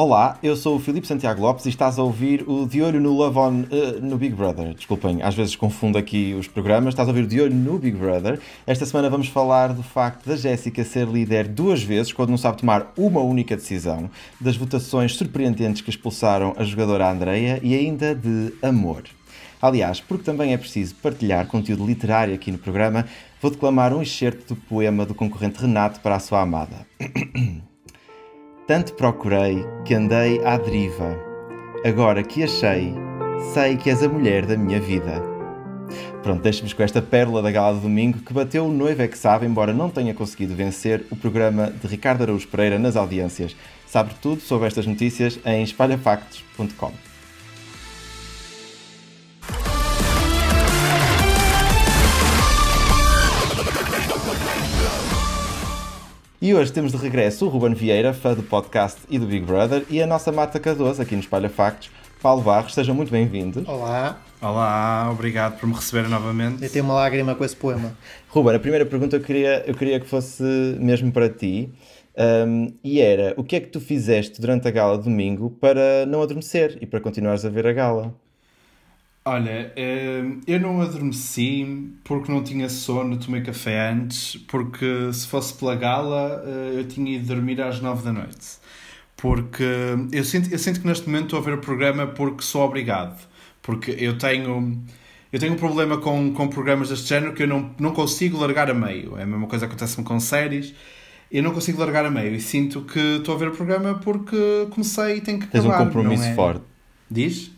Olá, eu sou o Filipe Santiago Lopes e estás a ouvir o De Olho no Love On uh, no Big Brother. Desculpem, às vezes confundo aqui os programas. Estás a ouvir o De Olho no Big Brother. Esta semana vamos falar do facto da Jéssica ser líder duas vezes quando não sabe tomar uma única decisão, das votações surpreendentes que expulsaram a jogadora Andreia e ainda de amor. Aliás, porque também é preciso partilhar conteúdo literário aqui no programa, vou declamar um excerto do poema do concorrente Renato para a sua amada. Tanto procurei que andei à deriva. Agora que achei, sei que és a mulher da minha vida. Pronto, deixe-vos com esta pérola da gala de domingo que bateu o noivo é que sabe, embora não tenha conseguido vencer o programa de Ricardo Araújo Pereira nas audiências. Sabe tudo sobre estas notícias em espalhafactos.com. E hoje temos de regresso o Ruben Vieira, fã do podcast e do Big Brother, e a nossa Mata Cardoso, aqui no Espalha Factos. Paulo Barros, seja muito bem-vindo. Olá. Olá, obrigado por me receber novamente. Eu tenho uma lágrima com esse poema. Ruben, a primeira pergunta eu queria, eu queria que fosse mesmo para ti. Um, e era, o que é que tu fizeste durante a gala de domingo para não adormecer e para continuares a ver a gala? Olha, ehm, eu não adormeci porque não tinha sono, tomei café antes, porque se fosse pela gala eh, eu tinha ido dormir às nove da noite. Porque eu sinto, eu sinto que neste momento estou a ver o programa porque sou obrigado. Porque eu tenho, eu tenho um problema com, com programas deste género que eu não, não consigo largar a meio. É a mesma coisa que acontece-me com séries. Eu não consigo largar a meio e sinto que estou a ver o programa porque comecei e tenho que acabar. Tens um compromisso é... forte. Diz?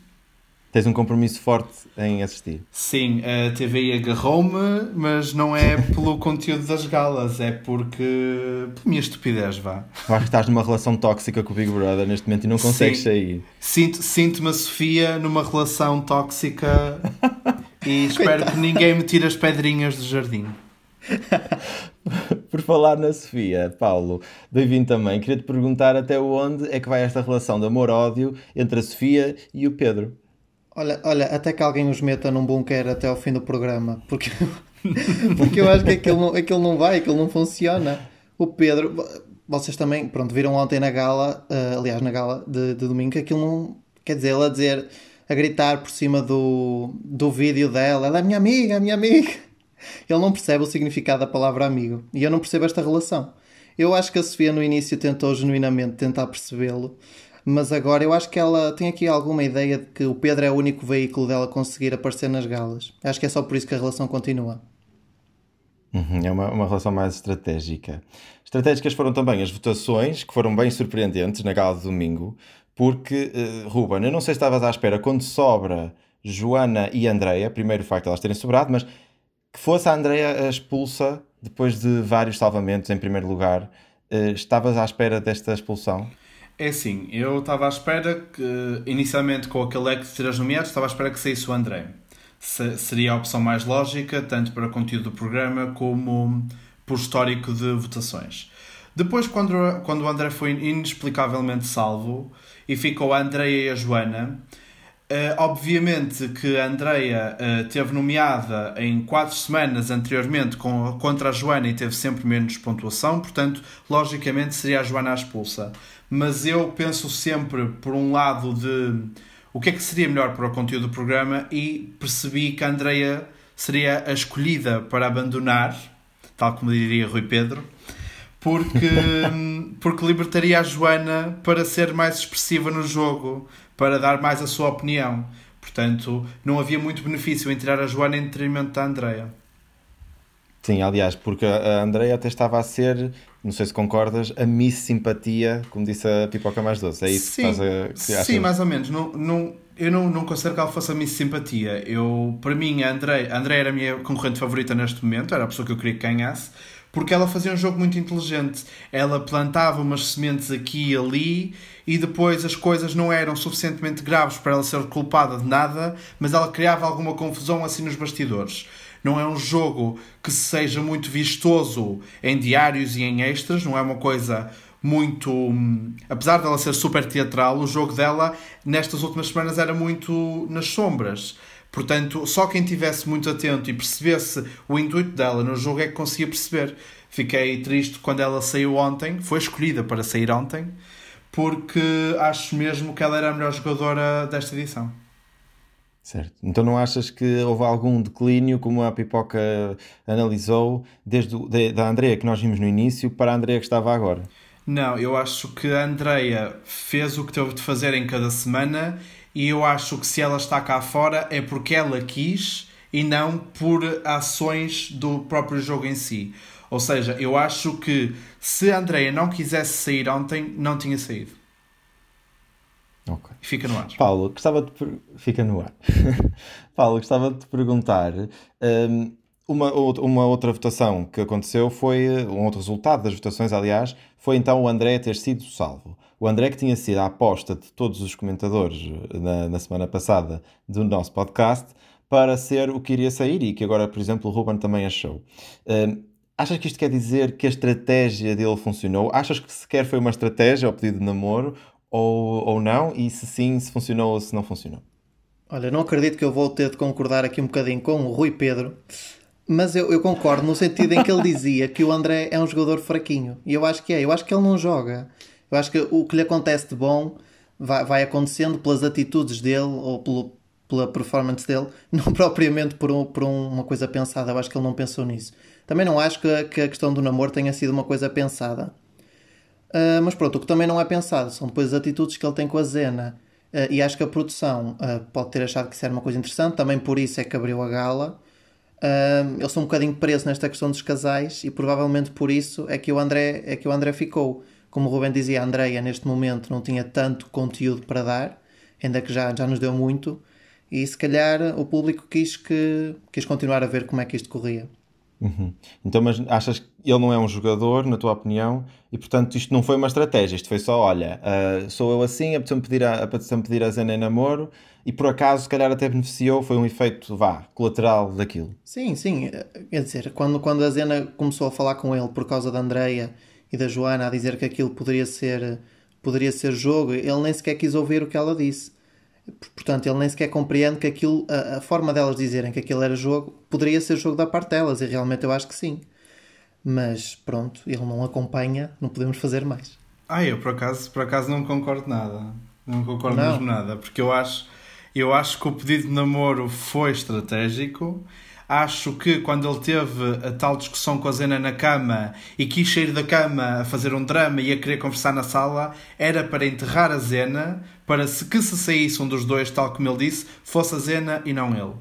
Tens um compromisso forte em assistir. Sim, a TVI agarrou-me, mas não é pelo conteúdo das galas, é porque. por minha estupidez, vá. Eu acho que estás numa relação tóxica com o Big Brother neste momento e não consegues Sim. sair. Sinto-me sinto a Sofia numa relação tóxica e espero que ninguém me tire as pedrinhas do jardim. Por falar na Sofia, Paulo, bem-vindo também. Queria te perguntar até onde é que vai esta relação de amor-ódio entre a Sofia e o Pedro. Olha, olha, até que alguém os meta num bunker até ao fim do programa, porque, porque eu acho que aquilo não, aquilo não vai, aquilo não funciona. O Pedro, vocês também, pronto, viram ontem na gala, uh, aliás, na gala de, de domingo, que aquilo não. Quer dizer, ele a dizer, a gritar por cima do, do vídeo dela, ela é minha amiga, é minha amiga. Ele não percebe o significado da palavra amigo. E eu não percebo esta relação. Eu acho que a Sofia no início tentou genuinamente tentar percebê-lo, mas agora eu acho que ela tem aqui alguma ideia de que o Pedro é o único veículo dela conseguir aparecer nas galas. Acho que é só por isso que a relação continua. Uhum, é uma, uma relação mais estratégica. Estratégicas foram também as votações, que foram bem surpreendentes na gala de domingo, porque, uh, Ruben, eu não sei se estavas à espera quando sobra Joana e Andreia, primeiro o facto de elas terem sobrado, mas que fosse a Andreia expulsa depois de vários salvamentos em primeiro lugar. Uh, estavas à espera desta expulsão? É assim, eu estava à espera que, inicialmente com aquele leque de três nomeados, estava à espera que saísse o André. Se, seria a opção mais lógica, tanto para conteúdo do programa como por histórico de votações. Depois, quando, quando o André foi inexplicavelmente salvo e ficou a Andreia e a Joana, Uh, obviamente que a Andrea uh, teve nomeada em quatro semanas anteriormente com, contra a Joana e teve sempre menos pontuação, portanto, logicamente seria a Joana a expulsa. Mas eu penso sempre por um lado de o que é que seria melhor para o conteúdo do programa e percebi que a Andrea seria a escolhida para abandonar, tal como diria Rui Pedro, porque, porque libertaria a Joana para ser mais expressiva no jogo, para dar mais a sua opinião. Portanto, não havia muito benefício em tirar a Joana em detrimento da Andrea. Sim, aliás, porque a Andrea até estava a ser não sei se concordas, a Miss Simpatia, como disse a Pipoca Mais Doce. É isso sim, que estás a. Que sim, mais ou menos. Não, não, eu não, não considero que ela fosse a Miss Simpatia. Eu, para mim, a André, a André era a minha concorrente favorita neste momento, era a pessoa que eu queria que ganhasse, porque ela fazia um jogo muito inteligente. Ela plantava umas sementes aqui e ali e depois as coisas não eram suficientemente graves para ela ser culpada de nada, mas ela criava alguma confusão assim nos bastidores. Não é um jogo que seja muito vistoso em diários e em extras, não é uma coisa muito. Hum, apesar dela ser super teatral, o jogo dela nestas últimas semanas era muito nas sombras. Portanto, só quem tivesse muito atento e percebesse o intuito dela no jogo é que conseguia perceber. Fiquei triste quando ela saiu ontem, foi escolhida para sair ontem, porque acho mesmo que ela era a melhor jogadora desta edição. Certo. Então não achas que houve algum declínio, como a Pipoca analisou, desde o, de, da Andrea que nós vimos no início para a Andrea que estava agora? Não, eu acho que a Andrea fez o que teve de fazer em cada semana e eu acho que se ela está cá fora é porque ela quis e não por ações do próprio jogo em si. Ou seja, eu acho que se a Andrea não quisesse sair ontem, não tinha saído. Ok. Fica no ar. Paulo, gostava de. Fica no ar. Paulo, gostava de te perguntar. Um, uma, uma outra votação que aconteceu foi. Um outro resultado das votações, aliás, foi então o André ter sido salvo. O André, que tinha sido a aposta de todos os comentadores na, na semana passada do nosso podcast, para ser o que iria sair e que agora, por exemplo, o Ruben também achou. Um, achas que isto quer dizer que a estratégia dele funcionou? Achas que sequer foi uma estratégia ao pedido de namoro ou, ou não? E se sim, se funcionou ou se não funcionou? Olha, não acredito que eu vou ter de concordar aqui um bocadinho com o Rui Pedro, mas eu, eu concordo no sentido em que ele dizia que o André é um jogador fraquinho. E eu acho que é, eu acho que ele não joga. Eu acho que o que lhe acontece de bom vai, vai acontecendo pelas atitudes dele ou pelo, pela performance dele, não propriamente por, um, por uma coisa pensada. Eu acho que ele não pensou nisso. Também não acho que, que a questão do namoro tenha sido uma coisa pensada. Uh, mas pronto, o que também não é pensado são depois as atitudes que ele tem com a Zena. Uh, e acho que a produção uh, pode ter achado que isso era uma coisa interessante, também por isso é que abriu a gala. Uh, eles são um bocadinho presos nesta questão dos casais e provavelmente por isso é que o André, é que o André ficou. Como o Ruben dizia, a Andreia neste momento não tinha tanto conteúdo para dar, ainda que já, já nos deu muito, e se calhar o público quis, que, quis continuar a ver como é que isto corria. Uhum. Então, mas achas que ele não é um jogador, na tua opinião, e portanto isto não foi uma estratégia, isto foi só, olha, uh, sou eu assim, apetece-me pedir, a, apetece pedir a Zena em namoro, e por acaso, se calhar até beneficiou, foi um efeito, vá, colateral daquilo. Sim, sim, quer dizer, quando, quando a Zena começou a falar com ele por causa da Andreia e da Joana, a dizer que aquilo poderia ser, poderia ser jogo, ele nem sequer quis ouvir o que ela disse. Portanto, ele nem sequer compreende que aquilo, a, a, forma delas dizerem que aquilo era jogo, poderia ser jogo da parte delas, e realmente eu acho que sim. Mas pronto, ele não acompanha, não podemos fazer mais. Ah, eu por acaso, por acaso não concordo nada. Não concordo não. mesmo nada, porque eu acho, eu acho que o pedido de namoro foi estratégico Acho que quando ele teve a tal discussão com a Zena na cama e quis sair da cama a fazer um drama e a querer conversar na sala, era para enterrar a Zena, para que se saísse um dos dois, tal como ele disse, fosse a Zena e não ele.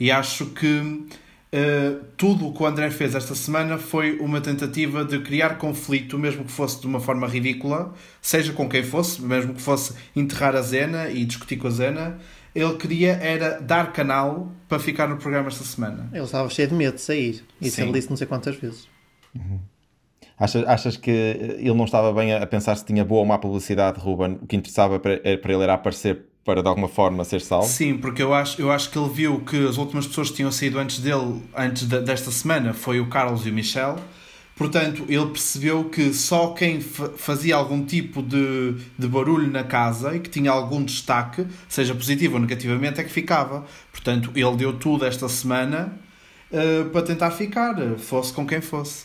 E acho que uh, tudo o que o André fez esta semana foi uma tentativa de criar conflito, mesmo que fosse de uma forma ridícula, seja com quem fosse, mesmo que fosse enterrar a Zena e discutir com a Zena ele queria era dar canal para ficar no programa esta semana. Ele estava cheio de medo de sair. Isso Sim. ele disse não sei quantas vezes. Uhum. Achas, achas que ele não estava bem a pensar se tinha boa ou má publicidade, Ruben? O que interessava para, para ele era aparecer para de alguma forma ser salvo? Sim, porque eu acho, eu acho que ele viu que as últimas pessoas que tinham saído antes dele, antes de, desta semana, foi o Carlos e o Michel. Portanto, ele percebeu que só quem fazia algum tipo de, de barulho na casa e que tinha algum destaque, seja positivo ou negativamente, é que ficava. Portanto, ele deu tudo esta semana uh, para tentar ficar, fosse com quem fosse.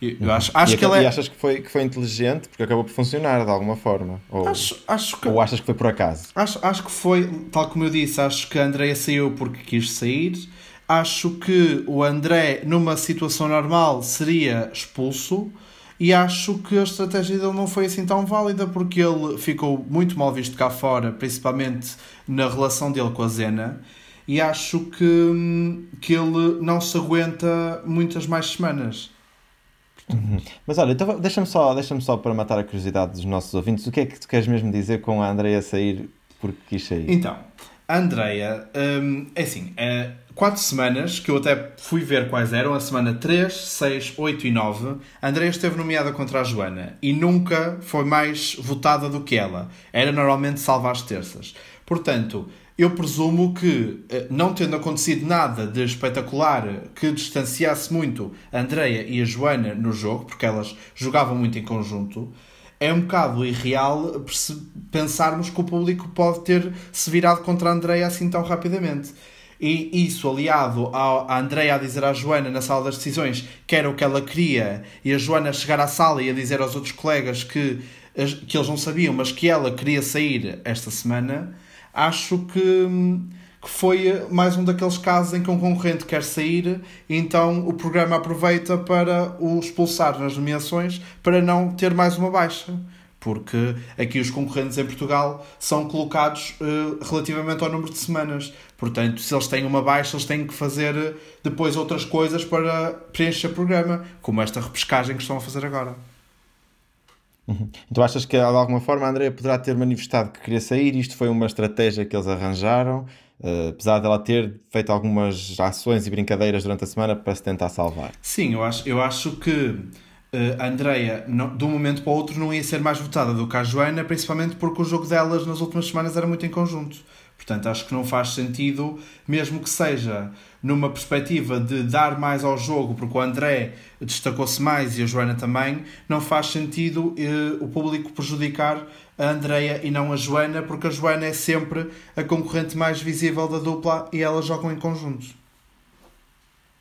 Eu uhum. acho, acho e, que ele é... e achas que foi, que foi inteligente porque acabou por funcionar de alguma forma? Ou, acho, acho que... ou achas que foi por acaso? Acho, acho que foi, tal como eu disse, acho que a Andrea saiu porque quis sair Acho que o André, numa situação normal, seria expulso. E acho que a estratégia dele não foi assim tão válida porque ele ficou muito mal visto cá fora, principalmente na relação dele com a Zena. E acho que, que ele não se aguenta muitas mais semanas. Uhum. Mas olha, então deixa-me só, deixa só para matar a curiosidade dos nossos ouvintes, o que é que tu queres mesmo dizer com a Andrea sair porque quis sair? Então, a Andrea, hum, é assim, é quatro semanas, que eu até fui ver quais eram, a semana 3, 6, 8 e 9, a Andrea esteve nomeada contra a Joana e nunca foi mais votada do que ela. Era normalmente salva às terças. Portanto, eu presumo que, eh, não tendo acontecido nada de espetacular que distanciasse muito a Andrea e a Joana no jogo, porque elas jogavam muito em conjunto, é um bocado irreal pensarmos que o público pode ter se virado contra a Andrea assim tão rapidamente. E isso aliado à Andrea a dizer à Joana na sala das decisões que era o que ela queria, e a Joana chegar à sala e a dizer aos outros colegas que que eles não sabiam, mas que ela queria sair esta semana, acho que, que foi mais um daqueles casos em que um concorrente quer sair então o programa aproveita para o expulsar nas nomeações para não ter mais uma baixa. Porque aqui os concorrentes em Portugal são colocados uh, relativamente ao número de semanas. Portanto, se eles têm uma baixa, eles têm que fazer eh, depois outras coisas para preencher o programa, como esta repescagem que estão a fazer agora. Uhum. Então achas que de alguma forma a Andrea poderá ter manifestado que queria sair? Isto foi uma estratégia que eles arranjaram, uh, apesar dela ter feito algumas ações e brincadeiras durante a semana para se tentar salvar. Sim, eu acho, eu acho que uh, a Andrea, de um momento para o outro, não ia ser mais votada do que a Joana, principalmente porque o jogo delas nas últimas semanas era muito em conjunto. Portanto, acho que não faz sentido, mesmo que seja numa perspectiva de dar mais ao jogo, porque o André destacou-se mais e a Joana também, não faz sentido eh, o público prejudicar a Andreia e não a Joana, porque a Joana é sempre a concorrente mais visível da dupla e elas jogam em conjunto.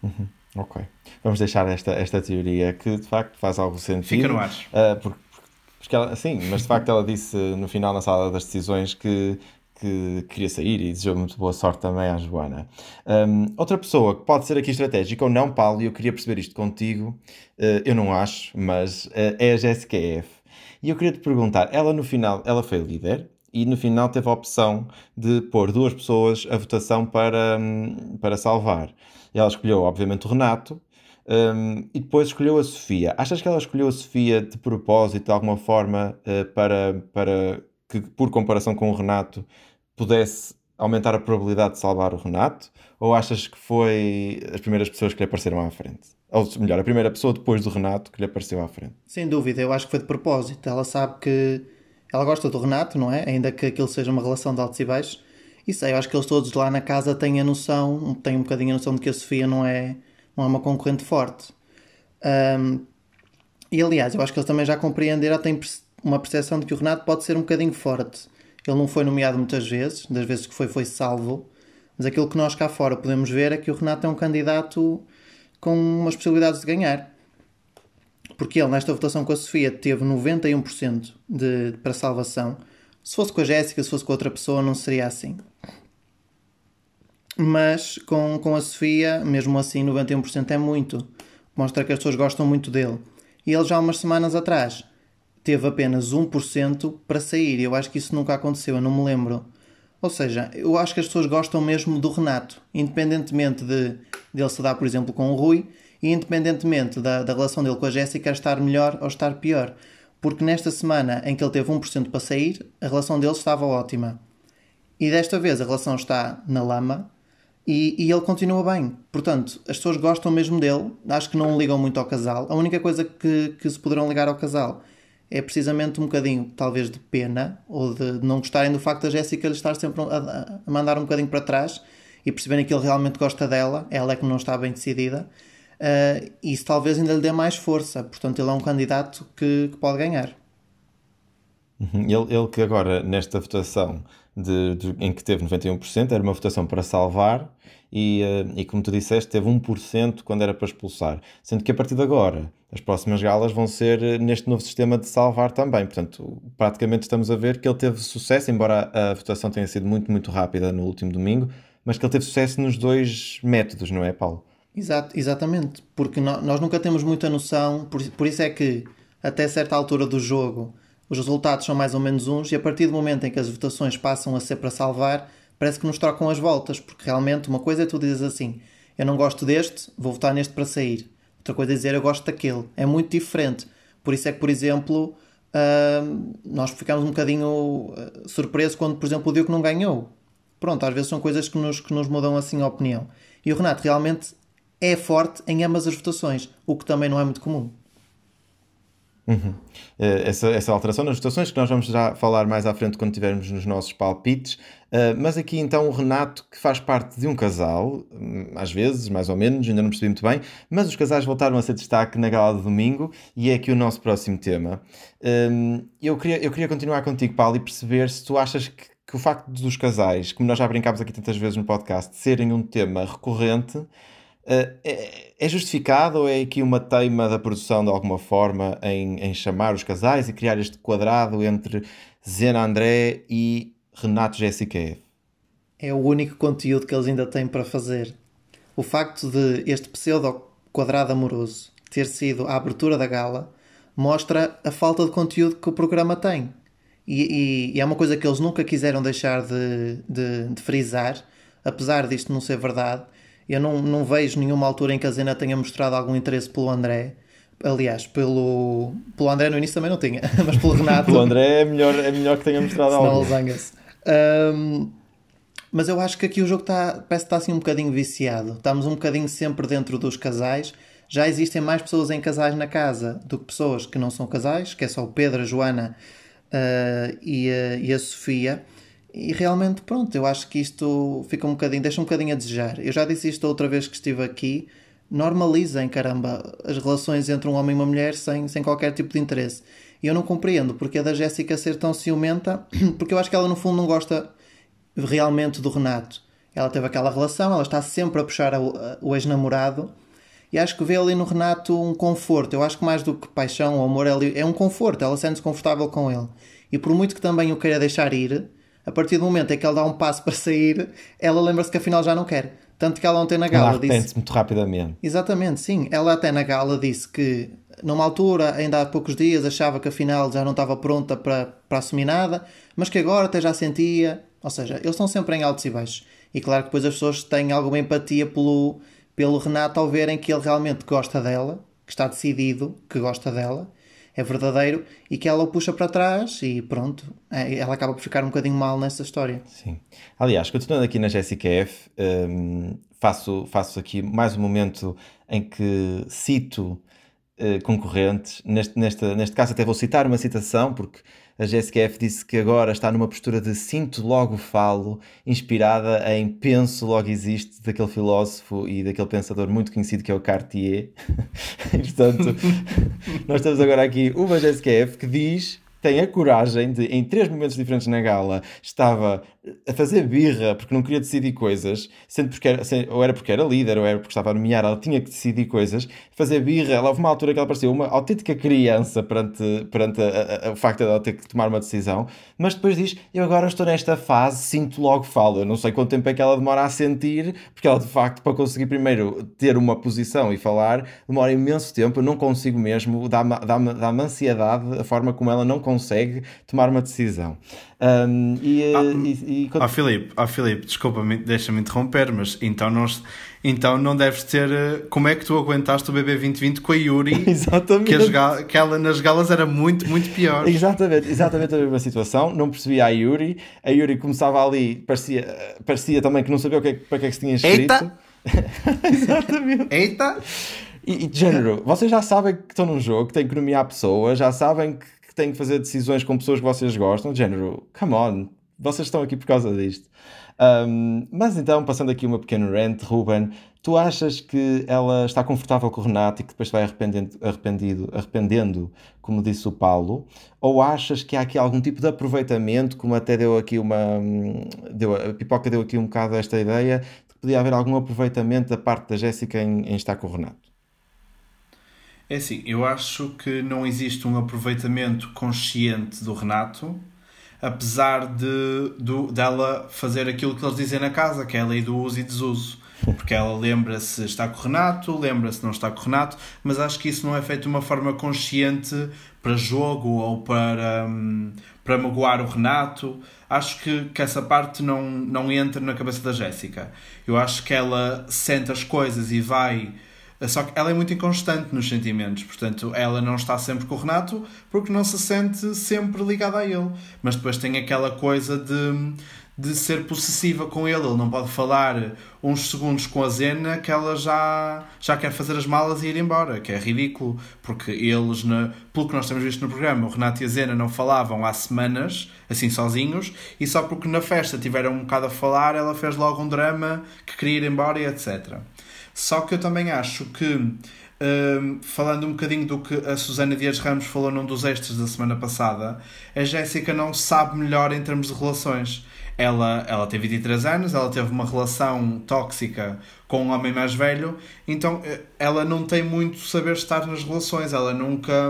Uhum. Ok. Vamos deixar esta, esta teoria que de facto faz algum sentido. Fica no ar. Uh, porque, porque ela, sim, mas de facto ela disse no final na sala das decisões que que queria sair e desejou muito boa sorte também à Joana. Um, outra pessoa que pode ser aqui estratégica ou não, Paulo, e eu queria perceber isto contigo, uh, eu não acho, mas uh, é a Jéssica F. E eu queria te perguntar, ela no final, ela foi líder e no final teve a opção de pôr duas pessoas a votação para, um, para salvar. Ela escolheu, obviamente, o Renato, um, e depois escolheu a Sofia. Achas que ela escolheu a Sofia de propósito, de alguma forma, uh, para, para que, por comparação com o Renato, pudesse aumentar a probabilidade de salvar o Renato? Ou achas que foi as primeiras pessoas que lhe apareceram à frente? Ou melhor, a primeira pessoa depois do Renato que lhe apareceu à frente? Sem dúvida, eu acho que foi de propósito. Ela sabe que ela gosta do Renato, não é? Ainda que aquilo seja uma relação de altos e baixos. E sei, eu acho que eles todos lá na casa têm a noção, têm um bocadinho a noção de que a Sofia não é, não é uma concorrente forte. Um, e aliás, eu acho que eles também já compreenderam, têm uma percepção de que o Renato pode ser um bocadinho forte. Ele não foi nomeado muitas vezes, das vezes que foi, foi salvo. Mas aquilo que nós cá fora podemos ver é que o Renato é um candidato com umas possibilidades de ganhar. Porque ele, nesta votação com a Sofia, teve 91% de, para salvação. Se fosse com a Jéssica, se fosse com outra pessoa, não seria assim. Mas com, com a Sofia, mesmo assim, 91% é muito. Mostra que as pessoas gostam muito dele. E ele já há umas semanas atrás teve apenas 1% para sair. Eu acho que isso nunca aconteceu, eu não me lembro. Ou seja, eu acho que as pessoas gostam mesmo do Renato, independentemente de dele se dar, por exemplo, com o Rui, e independentemente da, da relação dele com a Jéssica estar melhor ou estar pior. Porque nesta semana em que ele teve 1% para sair, a relação deles estava ótima. E desta vez a relação está na lama e, e, ele continua bem. Portanto, as pessoas gostam mesmo dele, acho que não ligam muito ao casal. A única coisa que, que se poderão ligar ao casal é precisamente um bocadinho, talvez, de pena ou de não gostarem do facto da Jéssica lhe estar sempre a, a, mandar um bocadinho para trás e perceberem que ele realmente gosta dela, ela é que não está bem decidida. Uh, isso talvez ainda lhe dê mais força, portanto, ele é um candidato que, que pode ganhar. Uhum. Ele, ele, que agora, nesta votação de, de, em que teve 91%, era uma votação para salvar e, uh, e como tu disseste, teve 1% quando era para expulsar. Sendo que a partir de agora, as próximas galas vão ser eh, neste novo sistema de salvar também. Portanto, praticamente estamos a ver que ele teve sucesso, embora a, a votação tenha sido muito, muito rápida no último domingo, mas que ele teve sucesso nos dois métodos, não é, Paulo? Exato, exatamente, porque nós nunca temos muita noção, por, por isso é que até certa altura do jogo os resultados são mais ou menos uns, e a partir do momento em que as votações passam a ser para salvar, parece que nos trocam as voltas, porque realmente uma coisa é tu dizes assim: eu não gosto deste, vou votar neste para sair. Outra coisa é dizer eu gosto daquele. É muito diferente. Por isso é que, por exemplo, uh, nós ficamos um bocadinho uh, surpresos quando, por exemplo, o Diogo não ganhou. Pronto, às vezes são coisas que nos, que nos mudam assim a opinião. E o Renato realmente é forte em ambas as votações, o que também não é muito comum. Uhum. Eh, essa, essa alteração nas votações, que nós vamos já falar mais à frente quando tivermos nos nossos palpites. Uh, mas aqui então o Renato, que faz parte de um casal, hum, às vezes, mais ou menos, ainda não percebi muito bem, mas os casais voltaram a ser destaque na gala de domingo e é aqui o nosso próximo tema. Um, eu, queria, eu queria continuar contigo, Paulo, e perceber se tu achas que, que o facto dos casais, como nós já brincámos aqui tantas vezes no podcast, serem um tema recorrente é, é justificado ou é aqui uma teima da produção de alguma forma em, em chamar os casais e criar este quadrado entre Zena André e Renato Jéssica É o único conteúdo que eles ainda têm para fazer. O facto de este pseudo quadrado amoroso ter sido a abertura da gala mostra a falta de conteúdo que o programa tem. E, e, e é uma coisa que eles nunca quiseram deixar de, de, de, frisar, apesar disto não ser verdade. Eu não, não vejo nenhuma altura em que a Zena tenha mostrado algum interesse pelo André. Aliás, pelo, pelo André no início também não tinha, mas pelo Renato. pelo André é melhor, é melhor que tenha mostrado algo. Um, mas eu acho que aqui o jogo está, parece que está assim um bocadinho viciado. Estamos um bocadinho sempre dentro dos casais já existem mais pessoas em casais na casa do que pessoas que não são casais, que é só o Pedro, a Joana uh, e, a, e, a, Sofia. E realmente, pronto, eu acho que isto fica um bocadinho, deixa um bocadinho a desejar. Eu já disse isto outra vez que estive aqui. Normalizem, caramba, as relações entre um homem e uma mulher sem, sem qualquer tipo de interesse. E eu não compreendo porque a da Jéssica ser tão ciumenta, porque eu acho que ela no fundo não gosta realmente do Renato. Ela teve aquela relação, ela está sempre a puxar o ex-namorado e acho que vê ali no Renato um conforto. Eu acho que mais do que paixão ou amor, é um conforto. Ela sente-se confortável com ele. E por muito que também o queira deixar ir, a partir do momento em que ele dá um passo para sair, ela lembra-se que afinal já não quer. Tanto que ela ontem na gala ela disse. muito rapidamente. Exatamente, sim. Ela até na gala disse que numa altura, ainda há poucos dias, achava que afinal já não estava pronta para, para assumir nada, mas que agora até já sentia. Ou seja, eles estão sempre em altos e baixos. E claro que depois as pessoas têm alguma empatia pelo, pelo Renato ao verem que ele realmente gosta dela, que está decidido que gosta dela, é verdadeiro e que ela o puxa para trás e pronto, é, ela acaba por ficar um bocadinho mal nessa história. Sim. Aliás, continuando aqui na Jessica F, um, faço, faço aqui mais um momento em que cito uh, concorrentes. Neste, neste, neste caso, até vou citar uma citação, porque a Jessica F disse que agora está numa postura de sinto logo falo, inspirada em penso logo existe, daquele filósofo e daquele pensador muito conhecido que é o Cartier. e, portanto, nós temos agora aqui uma Jessica F que diz tem a coragem de, em três momentos diferentes na gala, estava a fazer birra porque não queria decidir coisas, sendo porque era, ou era porque era líder, ou era porque estava a nomear, ela tinha que decidir coisas, fazer birra. Ela houve uma altura que ela parecia uma autêntica criança perante, perante a, a, a, o facto de ela ter que tomar uma decisão, mas depois diz: Eu agora estou nesta fase, sinto logo falo. Eu não sei quanto tempo é que ela demora a sentir, porque ela de facto, para conseguir primeiro ter uma posição e falar, demora imenso tempo. Eu não consigo mesmo, dá-me dá dá ansiedade a forma como ela não consegue tomar uma decisão. Um, e, ah, e, e... Ah, Filipe, ah, Filipe desculpa-me, deixa-me interromper, mas então não, então não deves ter. Eh, como é que tu aguentaste o BB 2020 com a Yuri? exatamente. Que, que ela nas galas era muito, muito pior. Exatamente, exatamente a mesma situação. Não percebia a Yuri. A Yuri começava ali, parecia, parecia também que não sabia o que, é para que é que se tinha escrito. Eita! exatamente. Eita! E, e género, vocês já sabem que estão num jogo, que têm que nomear pessoas, já sabem que têm que fazer decisões com pessoas que vocês gostam, género, come on, vocês estão aqui por causa disto. Um, mas então, passando aqui uma pequena rant, Ruben, tu achas que ela está confortável com o Renato e que depois vai arrependendo, arrependido, arrependendo, como disse o Paulo? Ou achas que há aqui algum tipo de aproveitamento, como até deu aqui uma. Deu, a Pipoca deu aqui um bocado esta ideia, de que podia haver algum aproveitamento da parte da Jéssica em, em estar com o Renato? É assim, eu acho que não existe um aproveitamento consciente do Renato, apesar de, do, dela fazer aquilo que eles dizem na casa, que é a lei do uso e desuso. Porque ela lembra-se está com o Renato, lembra-se não está com o Renato, mas acho que isso não é feito de uma forma consciente para jogo ou para, um, para magoar o Renato. Acho que, que essa parte não, não entra na cabeça da Jéssica. Eu acho que ela sente as coisas e vai só que ela é muito inconstante nos sentimentos, portanto, ela não está sempre com o Renato porque não se sente sempre ligada a ele. Mas depois tem aquela coisa de, de ser possessiva com ele. Ele não pode falar uns segundos com a Zena que ela já, já quer fazer as malas e ir embora, que é ridículo, porque eles, na, pelo que nós temos visto no programa, o Renato e a Zena não falavam há semanas, assim sozinhos, e só porque na festa tiveram um bocado a falar, ela fez logo um drama que queria ir embora e etc. Só que eu também acho que, um, falando um bocadinho do que a Susana Dias Ramos falou num dos extras da semana passada, a Jéssica não sabe melhor em termos de relações. ela, ela tem 23 anos, ela teve uma relação tóxica com um homem mais velho, então eh, ela não tem muito saber estar nas relações, ela nunca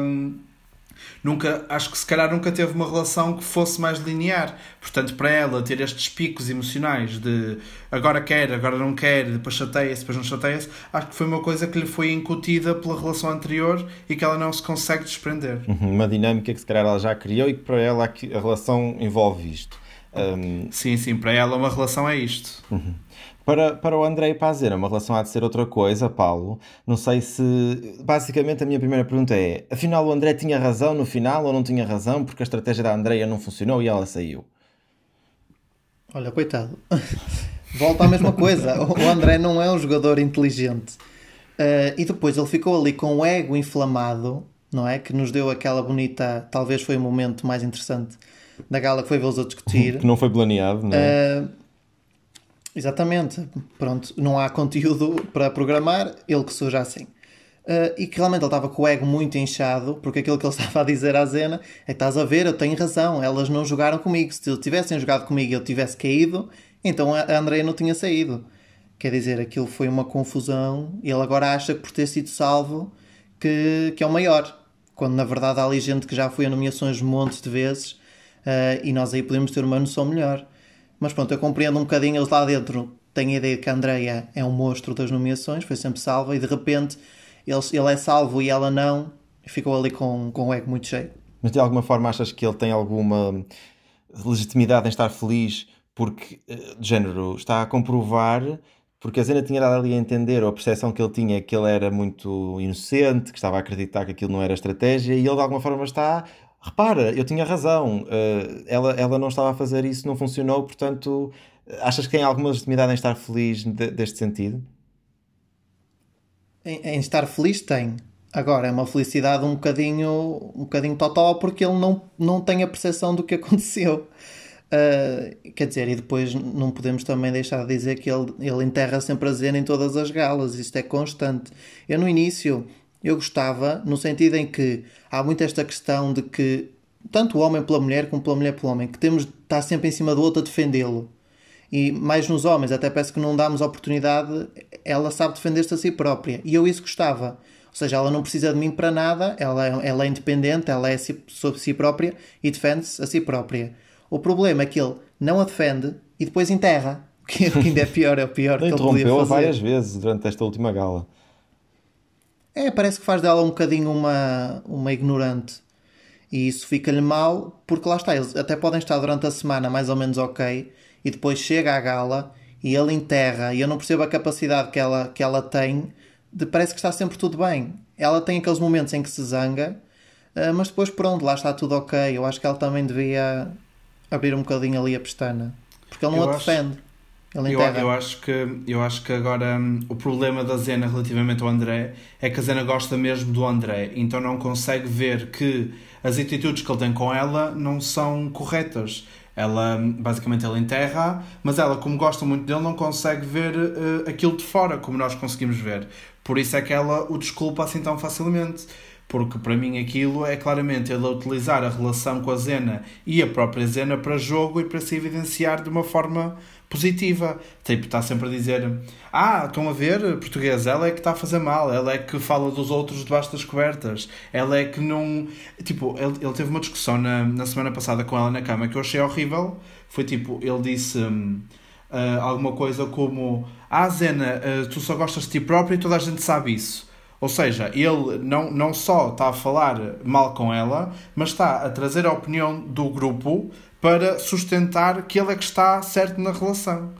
nunca, acho que se calhar nunca teve uma relação que fosse mais linear. Portanto, para ela ter estes picos emocionais de agora quer, agora não quer, depois chateia-se, depois não chateia-se, acho que foi uma coisa que lhe foi incutida pela relação anterior e que ela não se consegue desprender. Uhum, uma dinâmica que se calhar ela já criou e que para ela a relação envolve isto. Um... Sim, sim, para ela uma relação é isto. Uhum. Para, para o André e para a Zena, uma relação há de ser outra coisa, Paulo. Não sei se. Basicamente, a minha primeira pergunta é: afinal, o André tinha razão no final ou não tinha razão porque a estratégia da Andreia não funcionou e ela saiu? Olha, coitado. Volta à mesma coisa. O André não é um jogador inteligente. Uh, e depois ele ficou ali com o ego inflamado, não é? Que nos deu aquela bonita. Talvez foi o momento mais interessante da gala que foi vê-los a discutir. que não foi planeado, não é? Uh, Exatamente. Pronto, não há conteúdo para programar, ele que surja assim. Uh, e que realmente ele estava com o ego muito inchado, porque aquilo que ele estava a dizer à Zena é que estás a ver, eu tenho razão, elas não jogaram comigo. Se tivessem jogado comigo e eu tivesse caído, então a Andrea não tinha saído. Quer dizer, aquilo foi uma confusão e ele agora acha que por ter sido salvo que, que é o maior. Quando na verdade há ali gente que já foi a nomeações montes de vezes uh, e nós aí podemos ter uma noção melhor. Mas pronto, eu compreendo um bocadinho, eles lá dentro têm a ideia de que a Andrea é um monstro das nomeações, foi sempre salva, e de repente ele, ele é salvo e ela não, ficou ali com, com o ego muito cheio. Mas de alguma forma achas que ele tem alguma legitimidade em estar feliz porque, eh, de género, está a comprovar porque a Zena tinha dado ali a entender, ou a percepção que ele tinha é que ele era muito inocente, que estava a acreditar que aquilo não era estratégia, e ele de alguma forma está repara, eu tinha razão, uh, ela, ela não estava a fazer isso, não funcionou, portanto, achas que tem alguma legitimidade em estar feliz de, deste sentido? Em, em, estar feliz tem. Agora, é uma felicidade um bocadinho, um bocadinho total porque ele não, não tem a percepção do que aconteceu. Uh, quer dizer, e depois não podemos também deixar de dizer que ele, ele enterra sempre a Zena em todas as galas, isto é constante. Eu no início eu gostava, no sentido em que há muito esta questão de que, tanto o homem pela mulher como pela mulher pelo homem, que temos de estar sempre em cima do outro a defendê-lo. E mais nos homens, até parece que não damos oportunidade, ela sabe defender-se a si própria. E eu isso gostava. Ou seja, ela não precisa de mim para nada, ela, ela é independente, ela é sobre si própria e defende-se a si própria. O problema é que ele não a defende e depois enterra. O que ainda é pior, é o pior que ele podia fazer. várias vezes durante esta última gala. É, parece que faz dela um bocadinho uma, uma ignorante. E isso fica-lhe mal, porque lá está, eles até podem estar durante a semana mais ou menos ok, e depois chega à gala e ele enterra, e eu não percebo a capacidade que ela, que ela tem de parece que está sempre tudo bem. Ela tem aqueles momentos em que se zanga, eh, mas depois pronto, lá está tudo ok. Eu acho que ela também devia abrir um bocadinho ali a pestana, porque ele não eu a defende. Ele eu, eu, acho que, eu acho que agora hum, o problema da Zena relativamente ao André é que a Zena gosta mesmo do André, então não consegue ver que as atitudes que ele tem com ela não são corretas. Ela hum, basicamente ela enterra, mas ela, como gosta muito dele, não consegue ver uh, aquilo de fora como nós conseguimos ver. Por isso é que ela o desculpa assim tão facilmente porque para mim aquilo é claramente ele utilizar a relação com a Zena e a própria Zena para jogo e para se evidenciar de uma forma positiva. Tipo, está sempre a dizer: Ah, estão a ver, português, ela é que está a fazer mal, ela é que fala dos outros debaixo das cobertas, ela é que não. Tipo, ele, ele teve uma discussão na, na semana passada com ela na cama que eu achei horrível. Foi tipo, ele disse. uh, alguma coisa como Ah, Zena, uh, tu só gostas de ti próprio e toda a gente sabe isso. Ou seja, ele não, não só está a falar mal com ela, mas está a trazer a opinião do grupo para sustentar que ele é que está certo na relação.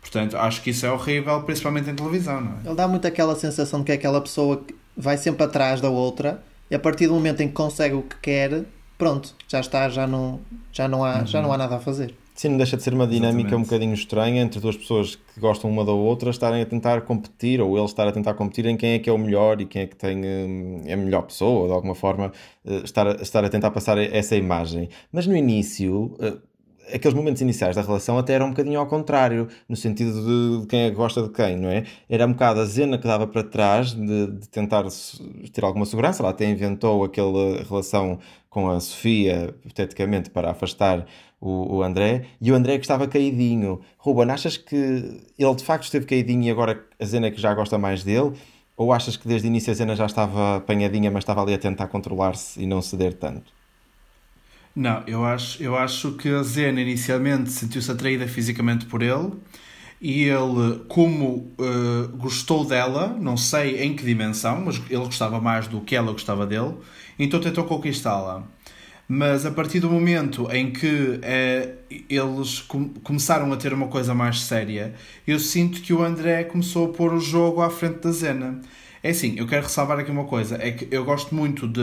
Portanto, acho que isso é horrível, principalmente em televisão, não é? Ele dá muito aquela sensação de que é aquela pessoa que vai sempre atrás da outra e a partir do momento em que consegue o que quer, pronto, já está, já não, já não, há, uhum. já não há nada a fazer. Sim, não deixa de ser uma dinâmica Exatamente. um bocadinho estranha entre duas pessoas que gostam uma da outra estarem a tentar competir, ou ele estar a tentar competir em quem é que é o melhor e quem é que tem hum, é a melhor pessoa, ou de alguma forma eh, estar, a, estar a tentar passar essa imagem. Mas no início, eh, aqueles momentos iniciais da relação até eram um bocadinho ao contrário, no sentido de quem é gosta de quem, não é? Era um bocado a Zena que dava para trás de, de tentar ter alguma segurança, ela até inventou aquela relação com a Sofia, hipoteticamente, para afastar o, o André, e o André que estava caidinho. Ruben, achas que ele de facto esteve caidinho e agora a Zena que já gosta mais dele? Ou achas que desde o início a Zena já estava apanhadinha, mas estava ali a tentar controlar-se e não ceder tanto? Não, eu acho, eu acho que a Zena inicialmente sentiu-se atraída fisicamente por ele e ele, como uh, gostou dela, não sei em que dimensão, mas ele gostava mais do que ela gostava dele, então tentou conquistá-la. Mas a partir do momento em que eh, eles com começaram a ter uma coisa mais séria, eu sinto que o André começou a pôr o jogo à frente da Zena. É assim, eu quero ressalvar aqui uma coisa: é que eu gosto muito de,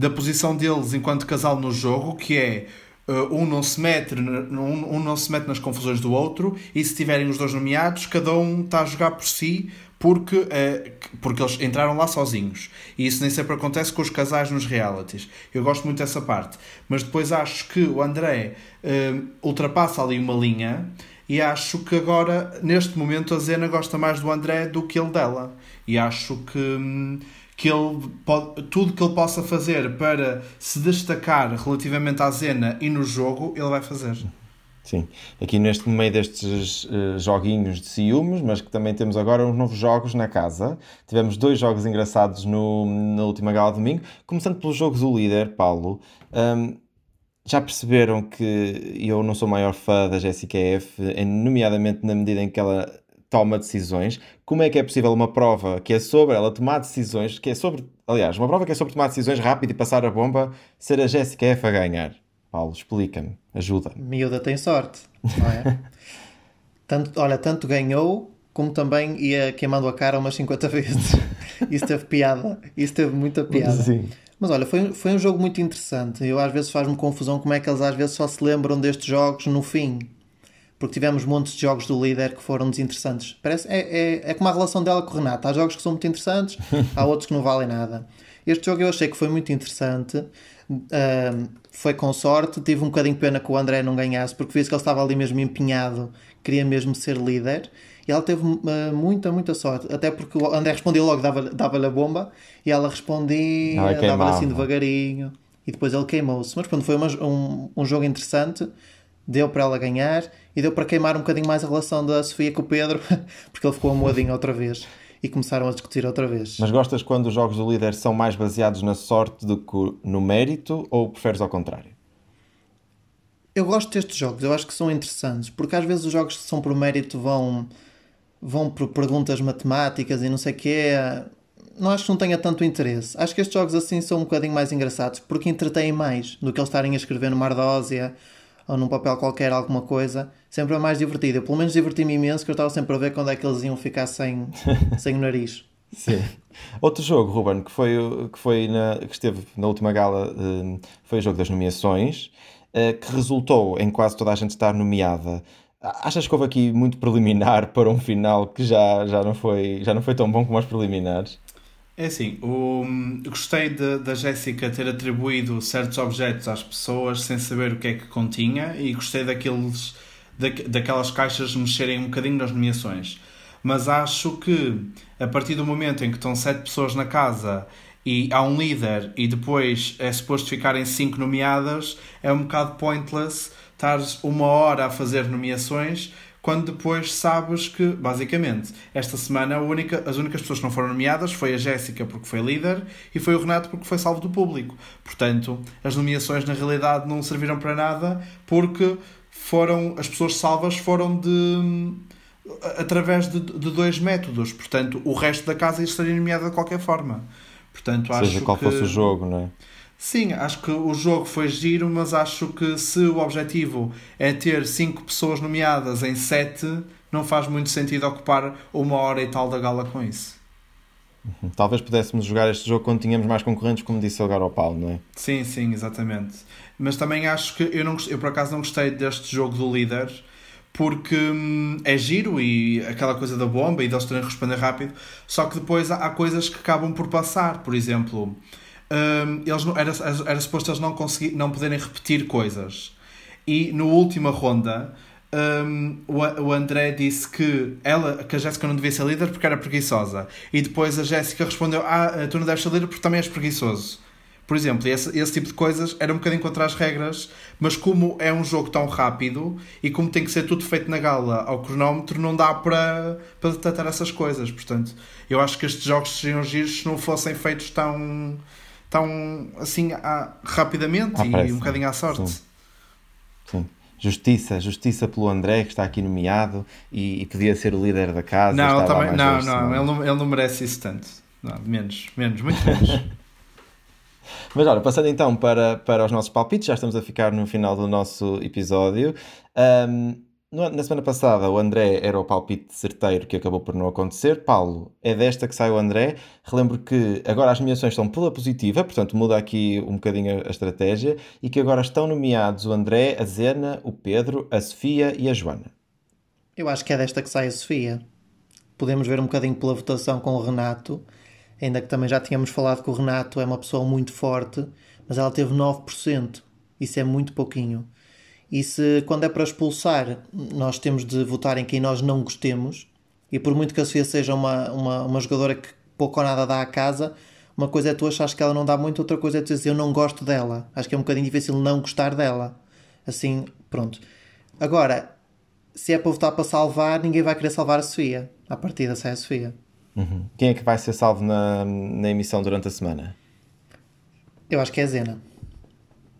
da posição deles enquanto casal no jogo, que é uh, um não se mete um não se mete nas confusões do outro e se tiverem os dois nomeados cada um está a jogar por si porque, uh, porque eles entraram lá sozinhos. E isso nem sempre acontece com os casais nos realities. Eu gosto muito dessa parte. Mas depois acho que o André uh, ultrapassa ali uma linha e acho que agora, neste momento, a Zena gosta mais do André do que ele dela. E acho que, hum, que ele pode, tudo que ele possa fazer para se destacar relativamente à Zena e no jogo, ele vai fazer. Sim, aqui neste meio destes uh, joguinhos de ciúmes, mas que também temos agora uns novos jogos na casa. Tivemos dois jogos engraçados no, na última gala de domingo, começando pelos jogos do líder, Paulo. Um, já perceberam que eu não sou o maior fã da Jessica F, nomeadamente na medida em que ela toma decisões. Como é que é possível uma prova que é sobre ela tomar decisões, que é sobre, aliás, uma prova que é sobre tomar decisões rápido e passar a bomba, ser a Jessica F a ganhar? Paulo, explica-me, ajuda. Miúda tem sorte, não é? tanto, olha, tanto ganhou como também ia queimando a cara umas 50 vezes. Isso teve piada, isso teve muita piada. Sim. Mas olha, foi, foi um jogo muito interessante. Eu às vezes faz-me confusão como é que eles às vezes só se lembram destes jogos no fim. Porque tivemos montes de jogos do líder que foram desinteressantes. Parece, é, é, é como a relação dela com o Renato. Há jogos que são muito interessantes, há outros que não valem nada. Este jogo eu achei que foi muito interessante. Uh, foi com sorte. Tive um bocadinho de pena que o André não ganhasse, porque vi que ele estava ali mesmo empenhado, queria mesmo ser líder. E ela teve uh, muita, muita sorte. Até porque o André respondia logo, dava-lhe dava a bomba, e ela respondia, dava-lhe assim devagarinho. E depois ele queimou-se. Mas pronto, foi uma, um, um jogo interessante. Deu para ela ganhar e deu para queimar um bocadinho mais a relação da Sofia com o Pedro, porque ele ficou amoadinho outra vez e começaram a discutir outra vez. Mas gostas quando os jogos do líder são mais baseados na sorte do que no mérito ou preferes ao contrário? Eu gosto destes jogos, eu acho que são interessantes, porque às vezes os jogos que são por mérito vão, vão por perguntas matemáticas e não sei o quê. Não acho que não tenha tanto interesse. Acho que estes jogos assim são um bocadinho mais engraçados, porque entretêm mais do que eles estarem a escrever numa ardósia ou num papel qualquer alguma coisa, sempre é mais divertido. Eu, pelo menos diverti-me imenso que eu estava sempre a ver quando é que eles iam ficar sem, sem o nariz. Sim. Outro jogo, Ruben, que foi, que, foi na, que esteve na última gala, hum, foi o jogo das nomeações, eh, que resultou em quase toda a gente estar nomeada. Achas que houve aqui muito preliminar para um final que já, já, não, foi, já não foi tão bom como os preliminares? É assim, o, gostei de, da Jéssica ter atribuído certos objetos às pessoas sem saber o que é que continha e gostei daqueles, da, daquelas caixas mexerem um bocadinho nas nomeações. Mas acho que a partir do momento em que estão sete pessoas na casa e há um líder e depois é suposto ficarem cinco nomeadas, é um bocado pointless estar uma hora a fazer nomeações quando depois sabes que, basicamente, esta semana única, as únicas pessoas que não foram nomeadas foi a Jéssica porque foi líder e foi o Renato porque foi salvo do público. Portanto, as nomeações na realidade não serviram para nada porque foram as pessoas salvas foram de através de, de dois métodos. Portanto, o resto da casa estaria nomeada de qualquer forma. Portanto, Seja acho qual que... fosse o jogo, não é? Sim, acho que o jogo foi giro, mas acho que se o objetivo é ter 5 pessoas nomeadas em 7, não faz muito sentido ocupar uma hora e tal da gala com isso. Uhum. Talvez pudéssemos jogar este jogo quando tínhamos mais concorrentes, como disse ao Paulo, não é? Sim, sim, exatamente. Mas também acho que eu, não, eu por acaso não gostei deste jogo do líder porque hum, é giro e aquela coisa da bomba e deles terem que responder rápido, só que depois há, há coisas que acabam por passar. Por exemplo, um, eles era, era suposto eles não, conseguir, não poderem repetir coisas. E na última ronda, um, o André disse que, ela, que a Jéssica não devia ser líder porque era preguiçosa. E depois a Jéssica respondeu: Ah, tu não deves ser líder porque também és preguiçoso. Por exemplo, esse, esse tipo de coisas era um bocadinho contra as regras, mas como é um jogo tão rápido e como tem que ser tudo feito na gala ao cronómetro, não dá para, para detectar essas coisas. Portanto, eu acho que estes jogos seriam giros se não fossem feitos tão, tão assim à, rapidamente e um bocadinho à sorte. Sim. Sim. Justiça, justiça pelo André, que está aqui nomeado e, e podia ser o líder da casa. Não, também, não, não, ele não, ele não merece isso tanto. Não, menos, menos, muito menos. Mas olha, passando então para, para os nossos palpites, já estamos a ficar no final do nosso episódio. Um, na semana passada o André era o palpite certeiro que acabou por não acontecer. Paulo, é desta que sai o André. Relembro que agora as nomeações estão pela positiva, portanto muda aqui um bocadinho a estratégia, e que agora estão nomeados o André, a Zena, o Pedro, a Sofia e a Joana. Eu acho que é desta que sai a Sofia. Podemos ver um bocadinho pela votação com o Renato ainda que também já tínhamos falado que o Renato é uma pessoa muito forte, mas ela teve 9%. Isso é muito pouquinho. E se quando é para expulsar, nós temos de votar em quem nós não gostemos, e por muito que a Sofia seja uma, uma, uma jogadora que pouco ou nada dá à casa, uma coisa é tu achares que ela não dá muito, outra coisa é tu dizer eu não gosto dela. Acho que é um bocadinho difícil não gostar dela. Assim, pronto. Agora, se é para votar para salvar, ninguém vai querer salvar a Sofia. À partida sai a Sofia. Uhum. Quem é que vai ser salvo na, na emissão durante a semana? Eu acho que é a Zena.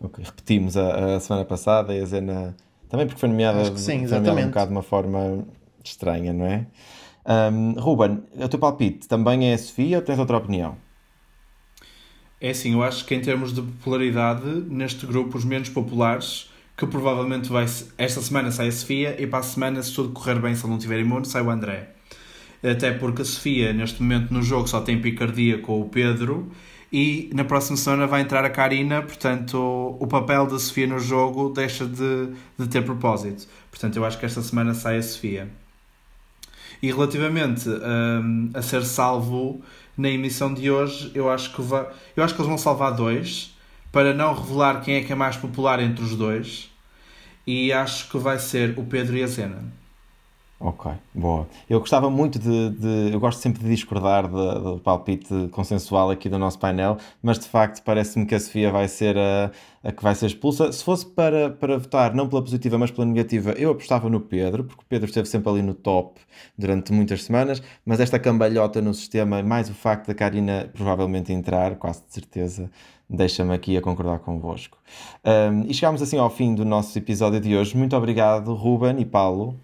Okay. Repetimos a, a, semana passada e a Zena também porque foi nomeada, acho que sim, foi nomeada um bocado de uma forma estranha, não é? Um, Ruben, o teu palpite também é a Sofia ou tens outra opinião? É assim, eu acho que em termos de popularidade, neste grupo, os menos populares, que provavelmente vai. Esta semana sai a Sofia e para a semana, se tudo correr bem, se ele não tiver imune, sai o André até porque a Sofia, neste momento no jogo, só tem picardia com o Pedro e na próxima semana vai entrar a Karina, portanto o papel da Sofia no jogo deixa de, de ter propósito. Portanto, eu acho que esta semana sai a Sofia. E relativamente um, a ser salvo na emissão de hoje, eu acho que vai, eu acho que eles vão salvar dois para não revelar quem é que é mais popular entre os dois. E acho que vai ser o Pedro e a Zena. Ok, boa. Eu gostava muito de, de eu gosto sempre de discordar do, palpite consensual aqui do nosso painel, mas de facto parece-me que a Sofia vai ser a, a, que vai ser expulsa. Se fosse para, para votar não pela positiva, mas pela negativa, eu apostava no Pedro, porque o Pedro esteve sempre ali no top durante muitas semanas, mas esta cambalhota no sistema, mais o facto da Karina provavelmente entrar, quase de certeza, deixa-me aqui a concordar convosco. Um, e chegamos assim ao fim do nosso episódio de hoje. Muito obrigado, Ruben e Paulo.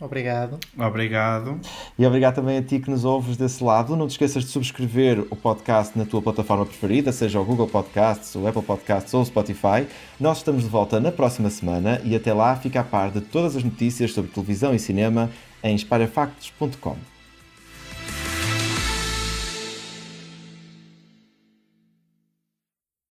Obrigado. Obrigado. E obrigado também a ti que nos ouves desse lado. Não te esqueças de subscrever o podcast na tua plataforma preferida, seja o Google Podcasts, o Apple Podcasts ou o Spotify. Nós estamos de volta na próxima semana e até lá fica a par de todas as notícias sobre televisão e cinema em espalhafactos.com.